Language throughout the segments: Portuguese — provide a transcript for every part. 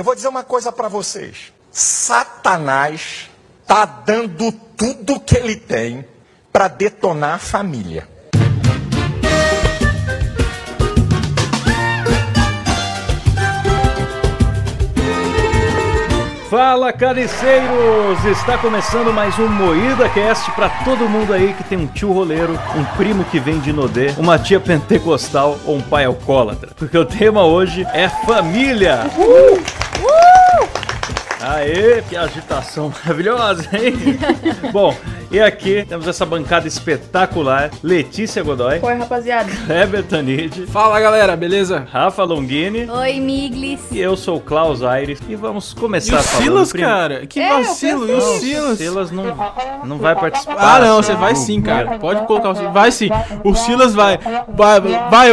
Eu vou dizer uma coisa para vocês. Satanás tá dando tudo que ele tem para detonar a família. Fala carniceiros! Está começando mais um Moída Cast para todo mundo aí que tem um tio roleiro, um primo que vem de Nodê, uma tia pentecostal ou um pai alcoólatra. Porque o tema hoje é família! Uh! Uh! Aê, que agitação maravilhosa, hein? Bom, e aqui temos essa bancada espetacular: Letícia Godoy. Oi, rapaziada. Kleber Tanid. Fala galera, beleza? Rafa Longini. Oi, Miglis. E eu sou o Klaus Aires. E vamos começar e o falando. Silas, cara? Que É, vacilo, e o Silas? O Silas não, não vai participar. Ah, não, você vai sim, cara. Pode colocar o Silas. Vai sim. O Silas vai. Vai, vai.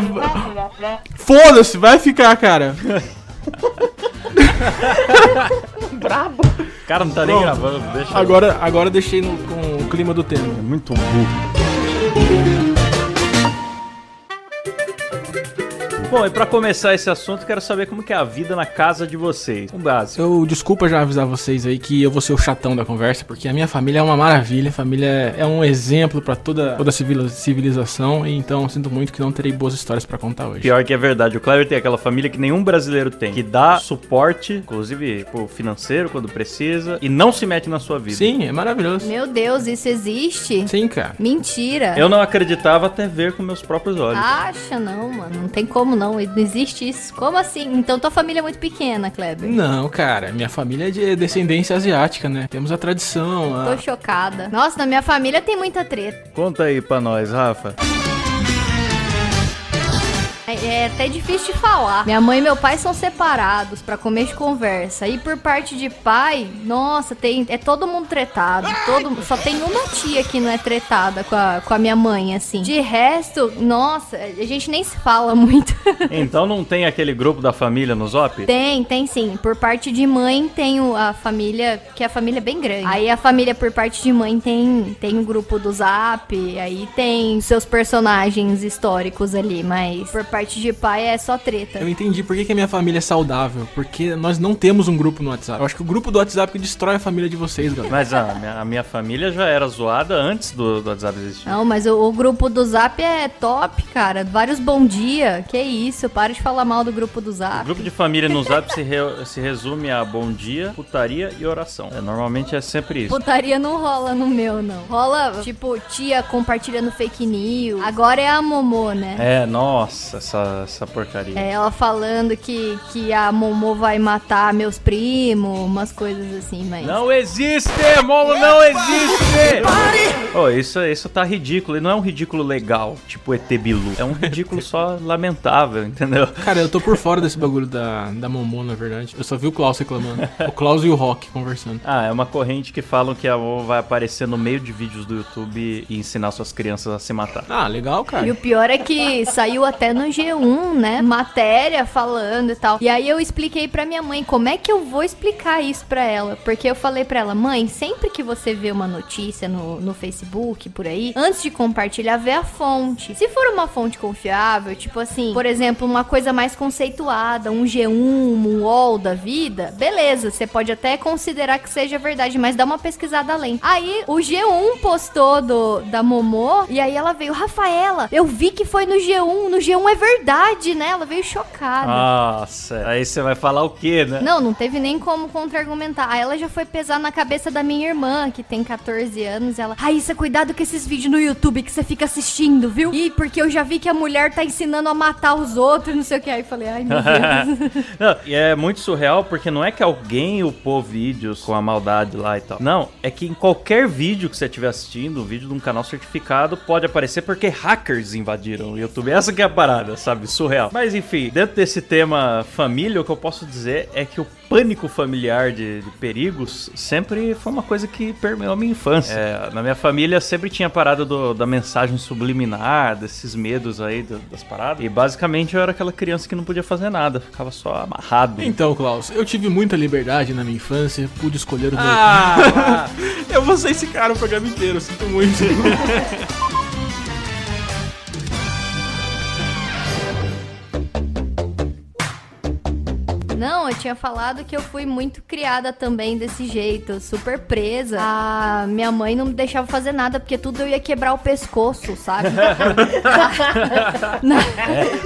Foda-se, vai ficar, cara. Brabo. Cara, não tá nem Pronto. gravando, deixa. eu- Agora, agora deixei no, com o clima do tema. É muito burro. Bom, e pra começar esse assunto, quero saber como que é a vida na casa de vocês. Um básico. Eu desculpa já avisar vocês aí que eu vou ser o chatão da conversa, porque a minha família é uma maravilha, a família é um exemplo pra toda toda civilização, e então sinto muito que não terei boas histórias pra contar hoje. Pior que é verdade, o Cleber tem aquela família que nenhum brasileiro tem, que dá suporte, inclusive pô, financeiro quando precisa, e não se mete na sua vida. Sim, é maravilhoso. Meu Deus, isso existe? Sim, cara. Mentira. Eu não acreditava até ver com meus próprios olhos. Acha não, mano. Não tem como não. Não existe isso. Como assim? Então tua família é muito pequena, Kleber. Não, cara, minha família é de descendência asiática, né? Temos a tradição, a... Tô chocada. Nossa, na minha família tem muita treta. Conta aí pra nós, Rafa. É, é até difícil de falar. Minha mãe e meu pai são separados pra comer de conversa. E por parte de pai, nossa, tem é todo mundo tretado. Todo, só tem uma tia que não é tretada com a, com a minha mãe, assim. De resto, nossa, a gente nem se fala muito. Então não tem aquele grupo da família no Zop? Tem, tem sim. Por parte de mãe tem a família, que a família é bem grande. Aí a família por parte de mãe tem tem o grupo do Zap, aí tem seus personagens históricos ali, mas por parte de pai é só treta. Eu entendi por que, que a minha família é saudável. Porque nós não temos um grupo no WhatsApp. Eu acho que o grupo do WhatsApp que destrói a família de vocês, galera. Mas a minha, a minha família já era zoada antes do, do WhatsApp existir. Não, mas o, o grupo do Zap é top, cara. Vários bom dia. Que isso, para de falar mal do grupo do O Zap. grupo de família no Zap se, re- se resume a bom dia, putaria e oração. É, normalmente é sempre isso. Putaria não rola no meu, não. Rola, tipo, tia compartilhando fake news. Agora é a Momô, né? É, nossa, essa, essa porcaria. É, ela falando que, que a Momô vai matar meus primos, umas coisas assim, mas. Não existe! Momo não existe! Oh, isso, isso tá ridículo. E não é um ridículo legal, tipo ET Bilu. É um ridículo só lamentável, entendeu? Cara, eu tô por fora desse bagulho da, da Momô, na verdade. Eu só vi o Klaus reclamando. O Klaus e o Rock conversando. Ah, é uma corrente que falam que a avó vai aparecer no meio de vídeos do YouTube e ensinar suas crianças a se matar. Ah, legal, E cara. o pior é que saiu até no G1, né? Matéria falando e tal. E aí eu expliquei pra minha mãe como é que eu vou explicar isso pra ela. Porque eu falei pra ela, mãe, sempre que você vê uma notícia no, no Facebook, por aí, antes de compartilhar, vê a fonte. Se for uma fonte confiável, tipo assim, por exemplo, uma coisa mais conceituada, um G1, um UOL da vida, beleza, você pode até considerar que seja verdade, mas dá uma pesquisada além. Aí o G1 postou do, da Momô, e aí ela veio, Rafaela, eu vi que foi no G1, no G1 é verdade, né? Ela veio chocada. Nossa, aí você vai falar o quê, né? Não, não teve nem como contra-argumentar. Aí ela já foi pesar na cabeça da minha irmã, que tem 14 anos. Ela, Raíssa, cuidado com esses vídeos no YouTube que você fica assistindo, viu? E porque eu já vi que a mulher tá ensinando a matar os outros, não sei o que. Aí eu falei, ai meu Deus. Não, e é muito surreal porque não é que alguém upou vídeos com a maldade lá e tal. Não, é que em qualquer vídeo que você estiver assistindo, um vídeo de um canal certificado, pode aparecer porque hackers invadiram o YouTube. Essa que é a parada, sabe? Surreal. Mas enfim, dentro desse tema família, o que eu posso dizer é que o pânico familiar de, de perigos sempre foi uma coisa que permeou a minha infância. É, na minha família sempre tinha a parada do- da mensagem subliminar, desses medos aí do- das paradas. E basicamente eu era aquela criança que não podia fazer nada, ficava só amarrado. Então, Klaus, eu tive muita liberdade na minha infância, pude escolher o meu. Ah, Eu vou ser esse cara o programa inteiro, sinto muito. Não, eu tinha falado que eu fui muito criada também desse jeito, super presa. A minha mãe não me deixava fazer nada, porque tudo eu ia quebrar o pescoço, sabe?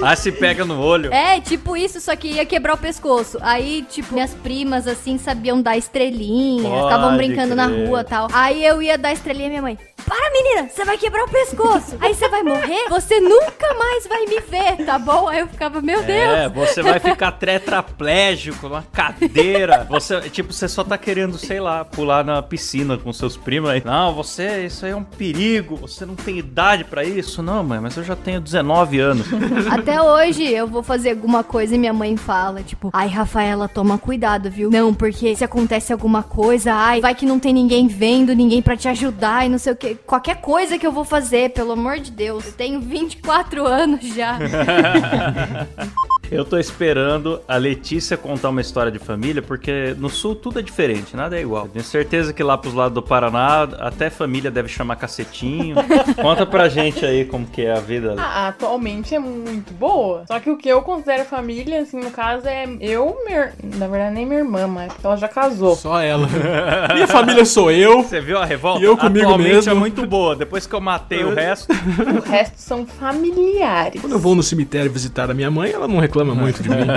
Ah, se pega no olho. É, tipo isso, só que ia quebrar o pescoço. Aí, tipo, minhas primas, assim, sabiam dar estrelinha, ficavam brincando na crer. rua e tal. Aí eu ia dar estrelinha e minha mãe. Para, menina, você vai quebrar o pescoço. Aí você vai morrer, você nunca mais vai me ver, tá bom? Aí eu ficava, meu Deus. É, você vai ficar tetraplégico numa cadeira. Você, tipo, você só tá querendo, sei lá, pular na piscina com seus primos aí. Não, você, isso aí é um perigo. Você não tem idade pra isso. Não, mãe, mas eu já tenho 19 anos. Até hoje eu vou fazer alguma coisa e minha mãe fala, tipo, ai, Rafaela, toma cuidado, viu? Não, porque se acontece alguma coisa, ai, vai que não tem ninguém vendo, ninguém pra te ajudar e não sei o que. Qualquer coisa que eu vou fazer, pelo amor de Deus. Eu tenho 24 anos já. Eu tô esperando a Letícia contar uma história de família, porque no sul tudo é diferente, nada é igual. Tenho certeza que lá pros lados do Paraná, até família deve chamar cacetinho. Conta pra gente aí como que é a vida. Ah, atualmente é muito boa. Só que o que eu considero família, assim, no caso, é eu, minha... na verdade, nem minha irmã, mas porque ela já casou. Só ela. Minha família sou eu. Você viu a revolta? E eu comigo Atualmente mesmo. é muito boa. Depois que eu matei o resto, O resto são familiares. Quando eu vou no cemitério visitar a minha mãe, ela não reclama muito de mim.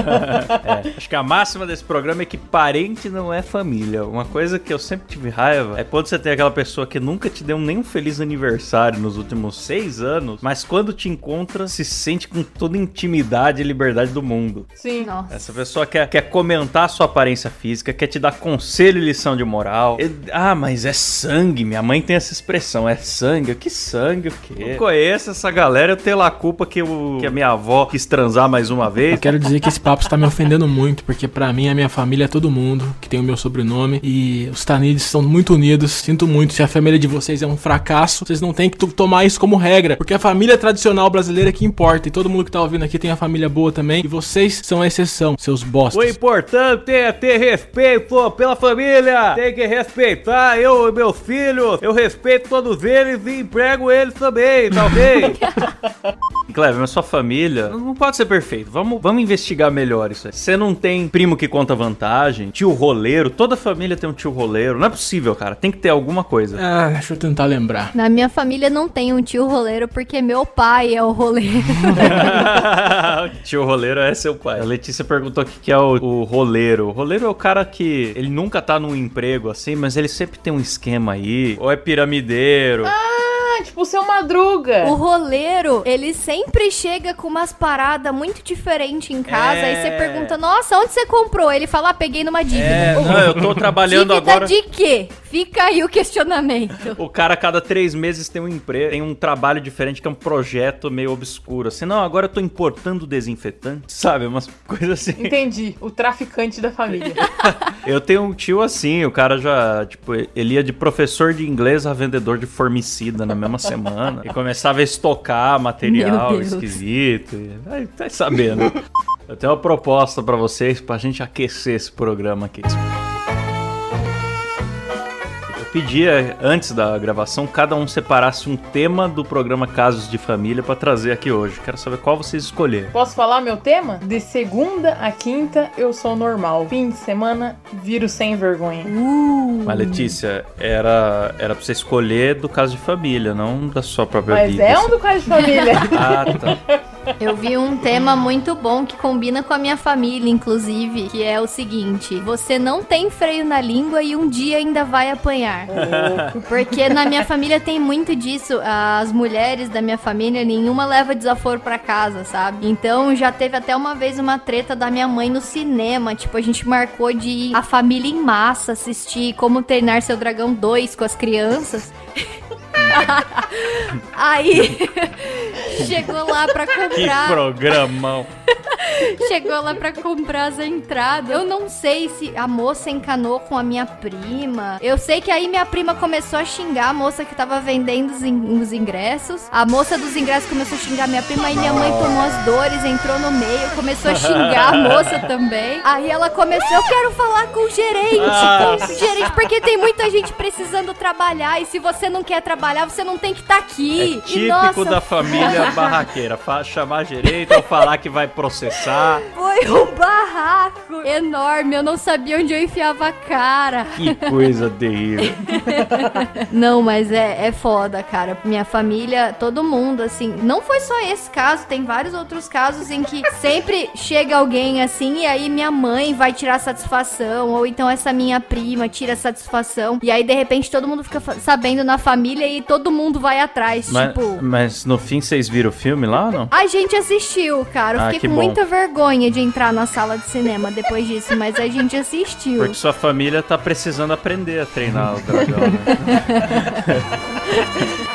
É, acho que a máxima desse programa é que parente não é família. Uma coisa que eu sempre tive raiva é quando você tem aquela pessoa que nunca te deu nem um feliz aniversário nos últimos seis anos, mas quando te encontra, se sente com toda a intimidade e liberdade do mundo. Sim. Nossa. Essa pessoa quer, quer comentar a sua aparência física, quer te dar conselho e lição de moral. E- ah, mas é sangue. Minha mãe tem essa expressão. É sangue. Que sangue o quê? Eu conheço essa galera. Eu tenho lá a culpa que, o, que a minha avó quis transar mais uma vez. Eu quero dizer que esse papo está me ofendendo muito, porque pra mim, a minha família é todo mundo que tem o meu sobrenome. E os Tanides são muito unidos. Sinto muito. Se a família de vocês é um fracasso, vocês não têm que to- tomar isso como regra. Porque a família tradicional brasileira é que importa. E todo mundo que tá ouvindo aqui tem a família boa também. E vocês são a exceção, seus O bostas. importante é ter respeito pela família. Tem que respeitar eu e meus filhos. Eu respeito todos eles e emprego eles também, ok? Cleber, mas sua família não pode ser perfeito. Vamos, vamos investigar melhor isso aí. Você não tem primo que conta vantagem, tio roleiro. Toda família tem um tio roleiro. Não é possível, cara. Tem que ter alguma coisa. Ah, deixa eu tentar lembrar. Na minha família não tem um tio roleiro porque meu pai é o roleiro. Tio roleiro é seu pai. A Letícia perguntou o que que é o, o roleiro. O roleiro é o cara que ele nunca tá num emprego assim, mas ele sempre tem um esquema aí. Ou é piramideiro. Ah, tipo o seu Madruga. O roleiro, ele sempre chega com umas paradas muito diferentes em casa. É. Aí você pergunta, nossa, onde você comprou? Ele fala, ah, peguei numa dívida. É, não, eu tô trabalhando dívida agora. de quê? Fica aí o questionamento. O cara, a cada três meses, tem um emprego, tem um trabalho diferente, que é um projeto meio obscuro. Assim, não, agora eu tô importando desinfetante, sabe? Umas coisas assim. Entendi. O traficante da família. Eu tenho um tio assim, o cara já, tipo, ele ia de professor de inglês a vendedor de formicida na mesma semana. E começava a estocar material esquisito. E, aí, tá sabendo. Eu tenho uma proposta pra vocês, pra gente aquecer esse programa aqui. Eu pedia, antes da gravação, cada um separasse um tema do programa Casos de Família pra trazer aqui hoje. Quero saber qual vocês escolheram. Posso falar meu tema? De segunda a quinta, eu sou normal. Fim de semana, viro sem vergonha. Uh, Mas Letícia, era, era pra você escolher do caso de família, não da sua própria Mas vida. é um do caso de família. Ah, tá. Eu vi um tema muito bom que combina com a minha família, inclusive, que é o seguinte: você não tem freio na língua e um dia ainda vai apanhar. Porque na minha família tem muito disso. As mulheres da minha família, nenhuma leva desaforo pra casa, sabe? Então já teve até uma vez uma treta da minha mãe no cinema. Tipo, a gente marcou de ir a família em massa assistir Como Treinar Seu Dragão 2 com as crianças. Aí chegou lá pra Que comprar. programão. Chegou lá pra comprar as entradas. Eu não sei se a moça encanou com a minha prima. Eu sei que aí minha prima começou a xingar a moça que tava vendendo os, in- os ingressos. A moça dos ingressos começou a xingar minha prima. Aí minha mãe tomou as dores, entrou no meio, começou a xingar a moça também. Aí ela começou: Eu quero falar com o gerente. Ah. Com o gerente, porque tem muita gente precisando trabalhar. E se você não quer trabalhar, você não tem que estar aqui. É E, típico da família barraqueira. Chamar gerente ou falar que vai processar conversar. Foi um barraco enorme, eu não sabia onde eu enfiava a cara. Que coisa terrível. Não, mas é, é foda, cara. Minha família, todo mundo, assim. Não foi só esse caso, tem vários outros casos em que sempre chega alguém assim e aí minha mãe vai tirar satisfação, ou então essa minha prima tira satisfação. E aí, de repente, todo mundo fica sabendo na família e todo mundo vai atrás. Mas, tipo. mas no fim vocês viram o filme lá ou não? A gente assistiu, cara. Eu Ah, fiquei que com bom. muita vergonha de entrar na sala de cinema depois disso, mas a gente assistiu. Porque sua família tá precisando aprender a treinar o dragão, né?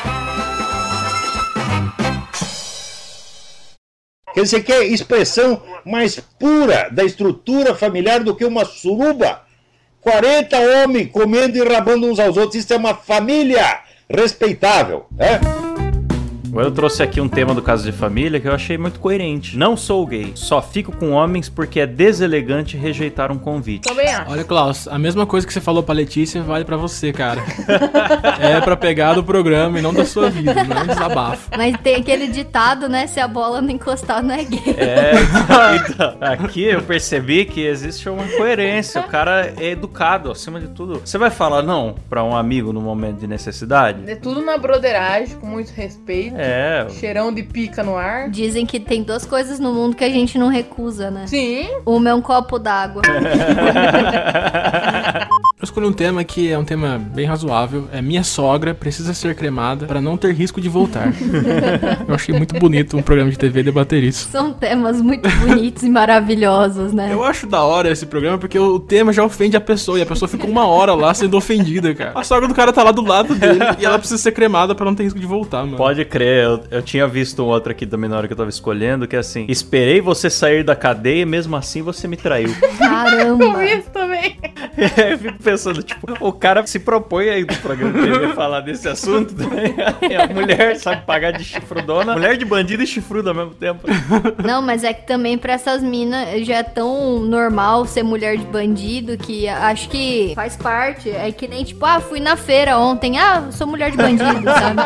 Quer dizer, quer expressão mais pura da estrutura familiar do que uma suruba? 40 homens comendo e rabando uns aos outros, isso é uma família respeitável, né? Agora eu trouxe aqui um tema do caso de família que eu achei muito coerente. Não sou gay, só fico com homens porque é deselegante rejeitar um convite. Também acho. Olha, Klaus, a mesma coisa que você falou pra Letícia vale pra você, cara. é pra pegar do programa e não da sua vida, não é um desabafo. Mas tem aquele ditado, né? Se a bola não encostar, não é gay. É, então, aqui eu percebi que existe uma coerência. O cara é educado, acima de tudo. Você vai falar não pra um amigo no momento de necessidade? É tudo na broderagem, com muito respeito. É. Cheirão de pica no ar. Dizem que tem duas coisas no mundo que a gente não recusa, né? Sim. Uma é um copo d'água. Eu escolhi um tema que é um tema bem razoável. É minha sogra precisa ser cremada pra não ter risco de voltar. Eu achei muito bonito um programa de TV debater isso. São temas muito bonitos e maravilhosos, né? Eu acho da hora esse programa porque o tema já ofende a pessoa e a pessoa fica uma hora lá sendo ofendida, cara. A sogra do cara tá lá do lado dele e ela precisa ser cremada pra não ter risco de voltar, mano. Pode crer, eu, eu tinha visto um outro aqui também na hora que eu tava escolhendo, que é assim: esperei você sair da cadeia e mesmo assim você me traiu. Caramba. Eu vi isso também. eu fico pensando, tipo, o cara se propõe aí do programa de TV falar desse assunto, né? A mulher sabe pagar de chifrudona, mulher de bandido e chifruda ao mesmo tempo. Não, mas é que também pra essas minas já é tão normal ser mulher de bandido que acho que faz parte. É que nem tipo, ah, fui na feira ontem, ah, sou mulher de bandido, sabe?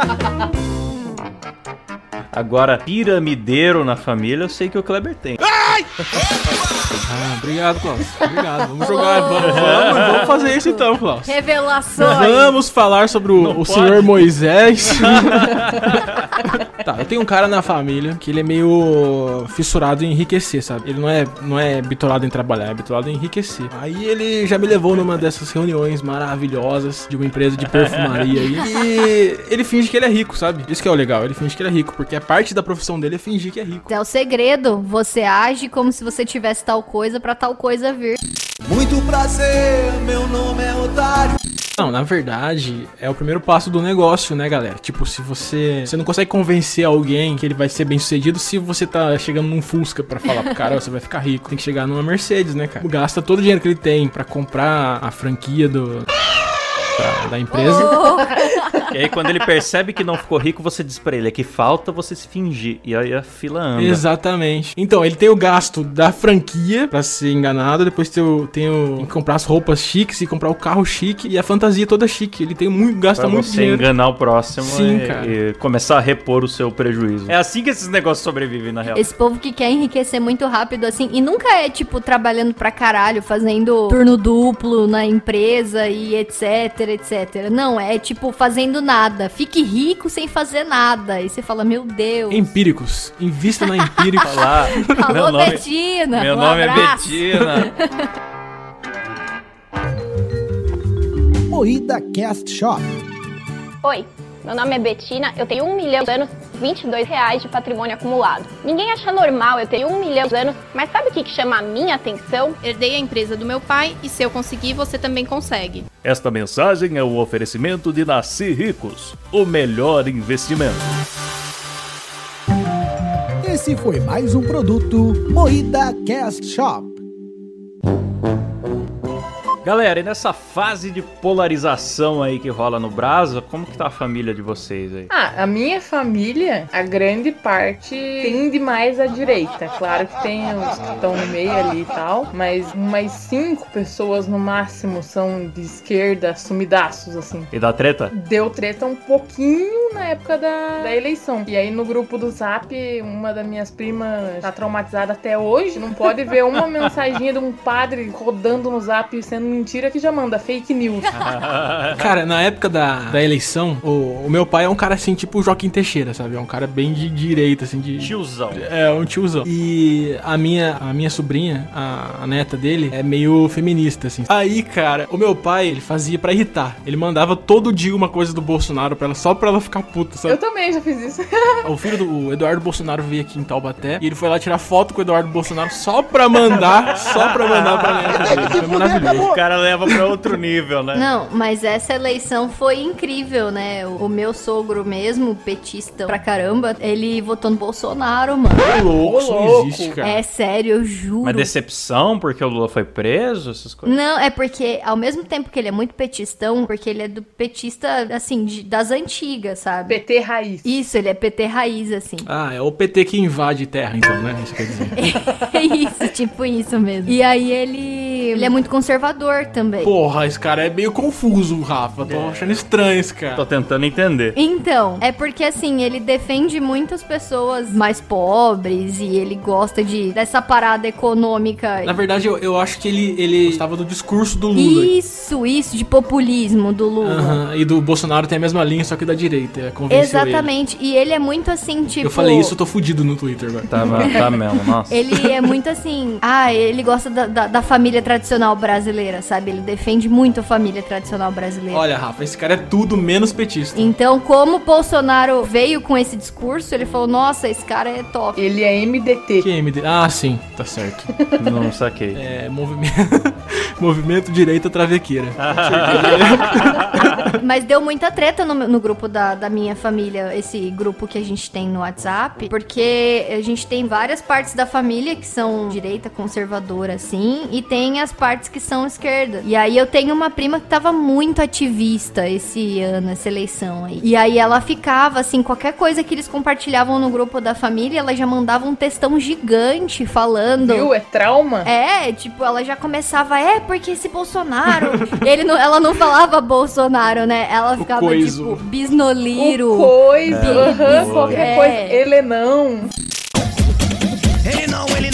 Agora, piramideiro na família, eu sei que o Kleber tem. Ah, obrigado, Klaus. Obrigado. Vamos jogar. Vamos, vamos, vamos fazer isso então, Klaus. Revelações. Vamos falar sobre o, o senhor Moisés. tá, eu tenho um cara na família que ele é meio fissurado em enriquecer, sabe? Ele não é, não é bitolado em trabalhar, é bitolado em enriquecer. Aí ele já me levou numa dessas reuniões maravilhosas de uma empresa de perfumaria aí. E ele finge que ele é rico, sabe? Isso que é o legal, ele finge que ele é rico, porque a parte da profissão dele é fingir que é rico. É o segredo. Você age como se você tivesse tal coisa pra tal coisa vir. Muito prazer, meu nome é. Não, na verdade, é o primeiro passo do negócio, né, galera? Tipo, se você. Você não consegue convencer alguém que ele vai ser bem sucedido se você tá chegando num Fusca pra falar pro cara, "Ó, você vai ficar rico. Tem que chegar numa Mercedes, né, cara? Gasta todo o dinheiro que ele tem pra comprar a franquia do. Da, da empresa. E aí, quando ele percebe que não ficou rico, você diz pra ele: é que falta você se fingir. E aí a fila anda. Exatamente. Então, ele tem o gasto da franquia pra ser enganado, depois tem o, tem o tem que comprar as roupas chiques e comprar o carro chique e a fantasia toda chique. Ele tem muito, gasta Pra muito você dinheiro. enganar o próximo Sim, e, e começar a repor o seu prejuízo. É assim que esses negócios sobrevivem, na real. Esse povo que quer enriquecer muito rápido, assim, e nunca é, tipo, trabalhando pra caralho, fazendo turno duplo na empresa e etc, etc. Não, é, tipo, fazendo nada. Fique rico sem fazer nada. E você fala, meu Deus. Empíricos. Invista na Empíricos. Olá, Alô, meu nome, Betina. meu um nome é abraço. Betina. Moída Cast Shop. Oi, meu nome é Betina, eu tenho um milhão de anos, 22 reais de patrimônio acumulado. Ninguém acha normal eu ter um milhão de anos, mas sabe o que, que chama a minha atenção? Herdei a empresa do meu pai e se eu conseguir, você também consegue. Esta mensagem é o oferecimento de Nasci Ricos, o melhor investimento. Esse foi mais um produto Moída Cast Shop. Galera, e nessa fase de polarização aí que rola no Brasa, como que tá a família de vocês aí? Ah, a minha família, a grande parte tende mais à direita. Claro que tem os que estão no meio ali e tal, mas umas cinco pessoas no máximo são de esquerda, sumidaços, assim. E da treta? Deu treta um pouquinho na época da, da eleição. E aí no grupo do Zap, uma das minhas primas tá traumatizada até hoje. Não pode ver uma mensaginha de um padre rodando no Zap sendo mentira que já manda fake news. Cara, na época da, da eleição, o, o meu pai é um cara assim, tipo o Joaquim Teixeira, sabe? É um cara bem de direita, assim, de. Tiozão. É, um tiozão. E a minha, a minha sobrinha, a, a neta dele, é meio feminista, assim. Aí, cara, o meu pai, ele fazia pra irritar. Ele mandava todo dia uma coisa do Bolsonaro pra ela, só pra ela ficar puta, sabe? Eu também já fiz isso. O filho do o Eduardo Bolsonaro veio aqui em Taubaté e ele foi lá tirar foto com o Eduardo Bolsonaro só pra mandar, só pra mandar pra neta dele. Foi maravilhoso. Cara leva pra outro nível, né? Não, mas essa eleição foi incrível, né? O meu sogro mesmo, petista pra caramba, ele votou no Bolsonaro, mano. Ô, louco, isso não existe, cara. É sério, eu juro. Mas decepção porque o Lula foi preso, essas coisas? Não, é porque ao mesmo tempo que ele é muito petistão, porque ele é do petista, assim, de- das antigas, sabe? PT raiz. Isso, ele é PT raiz, assim. Ah, é o PT que invade terra, então, né? Isso quer dizer. É isso, tipo isso mesmo. E aí ele, ele é muito conservador também. Porra, esse cara é meio confuso, Rafa. Tô achando estranho esse cara. Tô tentando entender. Então, é porque assim, ele defende muitas pessoas mais pobres e ele gosta de dessa parada econômica. Na verdade, eu, eu acho que ele, ele gostava do discurso do Lula. Isso, isso, de populismo do Lula. E do Bolsonaro tem a mesma linha, só que da direita. é, Exatamente. E ele é muito assim, ele. tipo. Eu falei isso, eu tô fudido no Twitter agora. Tava, tá mesmo, nossa. Ele é muito assim. Ah, ele gosta da, da, da família tradicional brasileira, sabe? Ele defende muito a família tradicional brasileira. Olha, Rafa, esse cara é tudo menos petista. Então, como o Bolsonaro veio com esse discurso, ele falou: Nossa, esse cara é top. Ele é MDT. Que MD? Ah, sim, tá certo. Não saquei. É, movimento, movimento direita travequeira. Mas deu muita treta no, no grupo da, da minha família, esse grupo que a gente tem no WhatsApp, porque a gente tem várias partes da família que são direita conservadora, assim, e tem as partes que são esquerda. E aí eu tenho uma prima que tava muito ativista esse ano, essa eleição aí. E aí ela ficava, assim, qualquer coisa que eles compartilhavam no grupo da família, ela já mandava um textão gigante falando. Viu? É trauma? É, tipo, ela já começava, é, porque esse Bolsonaro. ele não, ela não falava Bolsonaro, né? Ela ficava coiso. tipo, bisnoliro. O coisa, Bi- qualquer é. coisa. Ele não, ele não, ele não,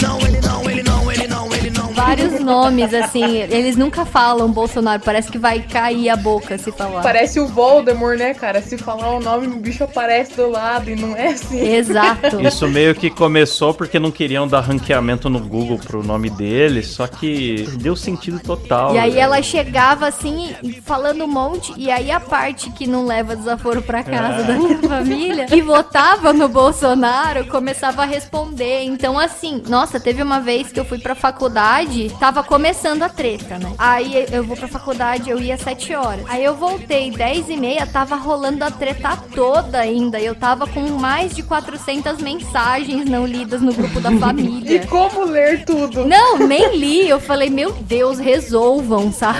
Vários nomes, assim. Eles nunca falam Bolsonaro. Parece que vai cair a boca se falar. Parece o Voldemort, né, cara? Se falar o nome, o bicho aparece do lado e não é assim. Exato. Isso meio que começou porque não queriam dar ranqueamento no Google pro nome dele, só que deu sentido total. E aí né? ela chegava assim, falando um monte, e aí a parte que não leva desaforo pra casa da minha família, que votava no Bolsonaro, começava a responder. Então, assim, nossa, teve uma vez que eu fui pra faculdade, tava começando a treta, né? Aí eu vou pra faculdade, eu ia às 7 horas. Aí eu voltei 10 e meia, tava rolando a treta toda ainda. Eu tava com mais de 400 mensagens não lidas no grupo da E família. como ler tudo? Não, nem li. Eu falei, meu Deus, resolvam, sabe?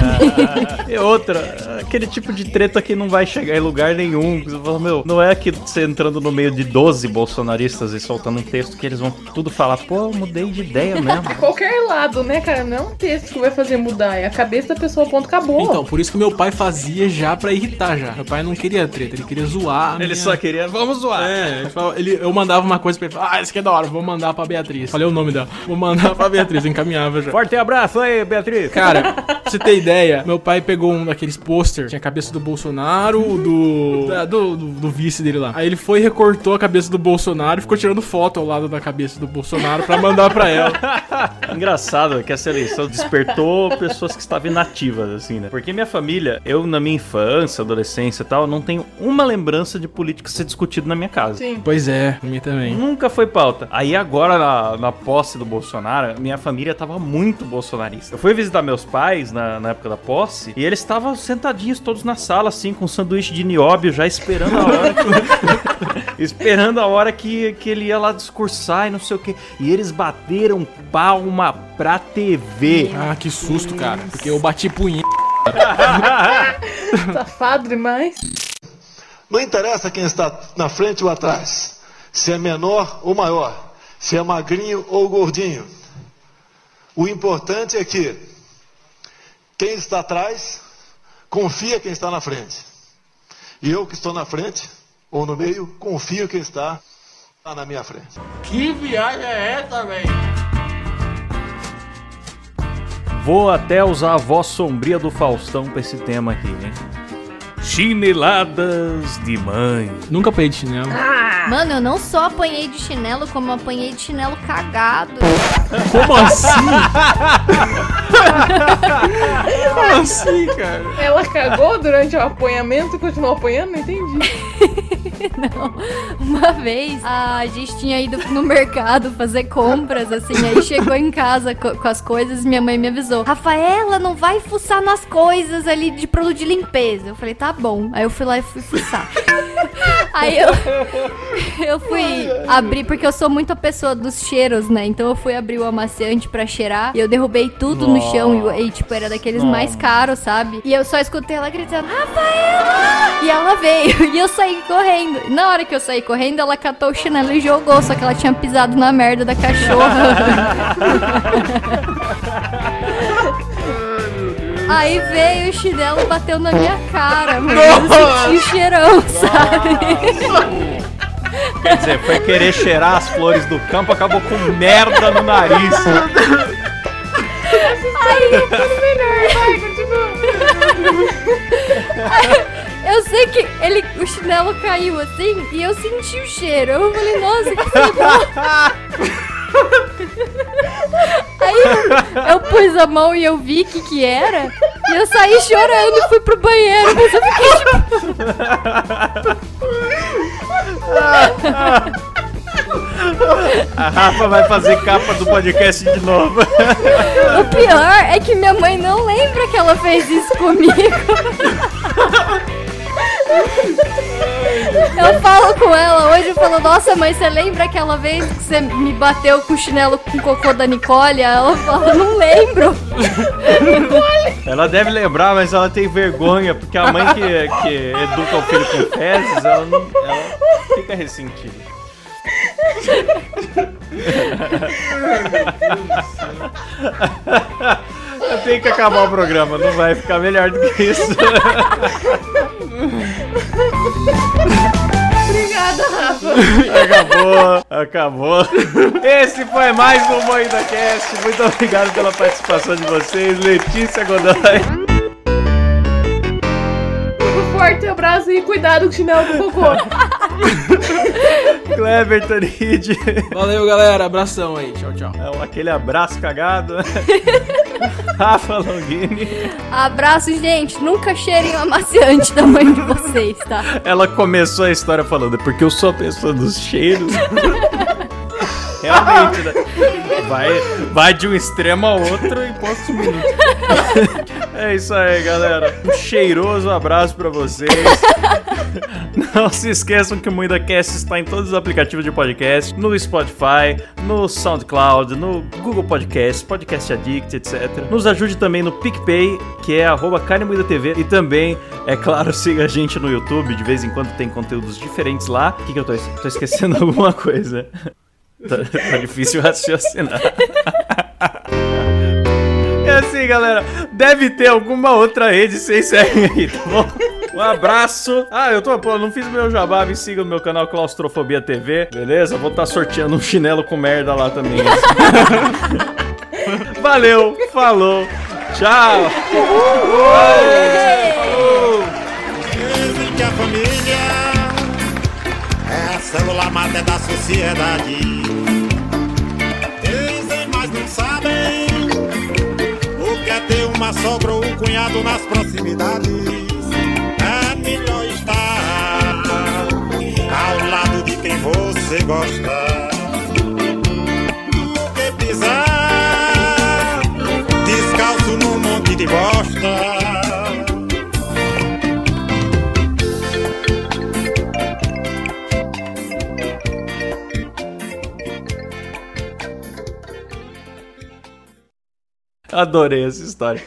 E outra, aquele tipo de treta que não vai chegar em lugar nenhum. Você fala, meu, não é que você entrando no meio de 12 bolsonaristas e soltando um texto que eles vão tudo falar, pô, eu mudei de ideia mesmo. Qualquer lado, né, cara? Não é um texto que vai fazer mudar. É a cabeça da pessoa, ponto, acabou. Então, por isso que meu pai fazia já pra irritar já. Meu pai não queria treta, ele queria zoar. Ele minha- só queria, vamos zoar. É, ele eu mandava uma coisa pra ele, ah, isso aqui é da hora, vou mandar pra Beatriz. Falei o nome dela, vou mandar pra Beatriz, eu encaminhava já. Forte abraço aí, Beatriz. Cara, pra você ter ideia, meu pai pegou um daqueles pôster, tinha a cabeça do Bolsonaro, do, da- do, do, do vice dele lá. Aí ele foi e recortou a cabeça do Bolsonaro e ficou tirando foto ao lado da cabeça do Bolsonaro pra mandar pra ela. Engraçado que essa eleição despertou pessoas que estavam inativas, assim, né? Porque minha família, eu na minha infância, adolescência e tal, não tenho uma lembrança de política ser discutido na minha casa. Sim. Pois é, minha também. Nunca foi pauta. Aí agora, na, na posse do Bolsonaro, minha família tava muito bolsonarista. Eu fui visitar meus pais na, na época da posse e eles estavam sentadinhos todos na sala, assim, com um sanduíche de nióbio, já esperando a hora que... esperando a hora que, que ele ia lá discursar e não sei o que. E eles bateram palma pra TV. Ah, que susto, cara. Porque eu bati punheta. Safado demais. Não interessa quem está na frente ou atrás, se é menor ou maior, se é magrinho ou gordinho. O importante é que quem está atrás confia quem está na frente. E eu que estou na frente ou no meio, confio quem está lá na minha frente. Que viagem é essa, velho? Vou até usar a voz sombria do Faustão pra esse tema aqui, hein? Chineladas de mãe. Nunca apanhei de chinelo. Mano, eu não só apanhei de chinelo, como apanhei de chinelo cagado. Como assim? Como assim, cara? Ela cagou durante o apanhamento e continuou apanhando? Não entendi. Não. Uma vez a gente tinha ido no mercado fazer compras, assim, aí chegou em casa co- com as coisas e minha mãe me avisou: Rafaela, não vai fuçar nas coisas ali de produto de limpeza. Eu falei, tá bom. Aí eu fui lá e fui fuçar. Aí eu, eu fui abrir, porque eu sou muito a pessoa dos cheiros, né? Então eu fui abrir o amaciante pra cheirar e eu derrubei tudo no chão e, e, tipo, era daqueles mais caros, sabe? E eu só escutei ela gritando, Rafaela! E ela veio e eu saí correndo. Na hora que eu saí correndo, ela catou o chinelo e jogou, só que ela tinha pisado na merda da cachorra. Aí veio o chinelo e bateu na minha cara, mano. Eu senti o cheirão, sabe? Quer dizer, foi querer cheirar as flores do campo, acabou com merda no nariz. Aí, tudo melhor. Vai, continua. Eu sei que ele, o chinelo caiu assim e eu senti o cheiro. Eu falei, nossa, que eu, pus a mão e eu vi o que que era. E eu saí chorando e fui pro banheiro. Mas eu fiquei A Rafa vai fazer capa do podcast de novo. O pior é que minha mãe não lembra que ela fez isso comigo. Eu falo com ela hoje, eu falo, nossa mãe, você lembra aquela vez que você me bateu com o chinelo com cocô da Nicole? Ela fala, não lembro. Ela deve lembrar, mas ela tem vergonha, porque a mãe que, que educa o filho com fezes, ela, não, ela fica ressentida. Eu tenho que acabar o programa, não vai ficar melhor do que isso. Acabou, acabou. Esse foi mais um Moída Cast. Muito obrigado pela participação de vocês, Letícia Godoy. Um forte abraço e cuidado com o chinelo do cocô. Kleber Tanid. Valeu, galera. Abração aí. Tchau, tchau. É aquele abraço cagado. Rafa Longini. Abraço, gente. Nunca cheirem o amaciante da mãe de vocês, tá? Ela começou a história falando, "É porque eu sou a pessoa dos cheiros. Realmente, né? Vai, vai de um extremo ao outro em poucos minutos. É isso aí, galera. Um cheiroso abraço pra vocês. Não se esqueçam que o MuidaCast está em todos os aplicativos de podcast, no Spotify, no SoundCloud, no Google Podcast, Podcast Addict, etc. Nos ajude também no PicPay, que é arroba TV. E também, é claro, siga a gente no YouTube, de vez em quando tem conteúdos diferentes lá. O que, que eu tô, tô esquecendo alguma coisa? Tá, tá difícil raciocinar. E assim, galera, deve ter alguma outra rede, vocês seguem aí, tá bom? Um abraço. Ah, eu tô, pô, não fiz meu jabá, me siga no meu canal Claustrofobia TV, beleza? Vou estar sorteando um chinelo com merda lá também. Valeu, falou, tchau. Dizem que a família é a célula mater da sociedade. Dizem, mas não sabem o que é ter uma sogra ou um cunhado nas proximidades. É melhor estar ao lado de quem você gosta Adorei essa história.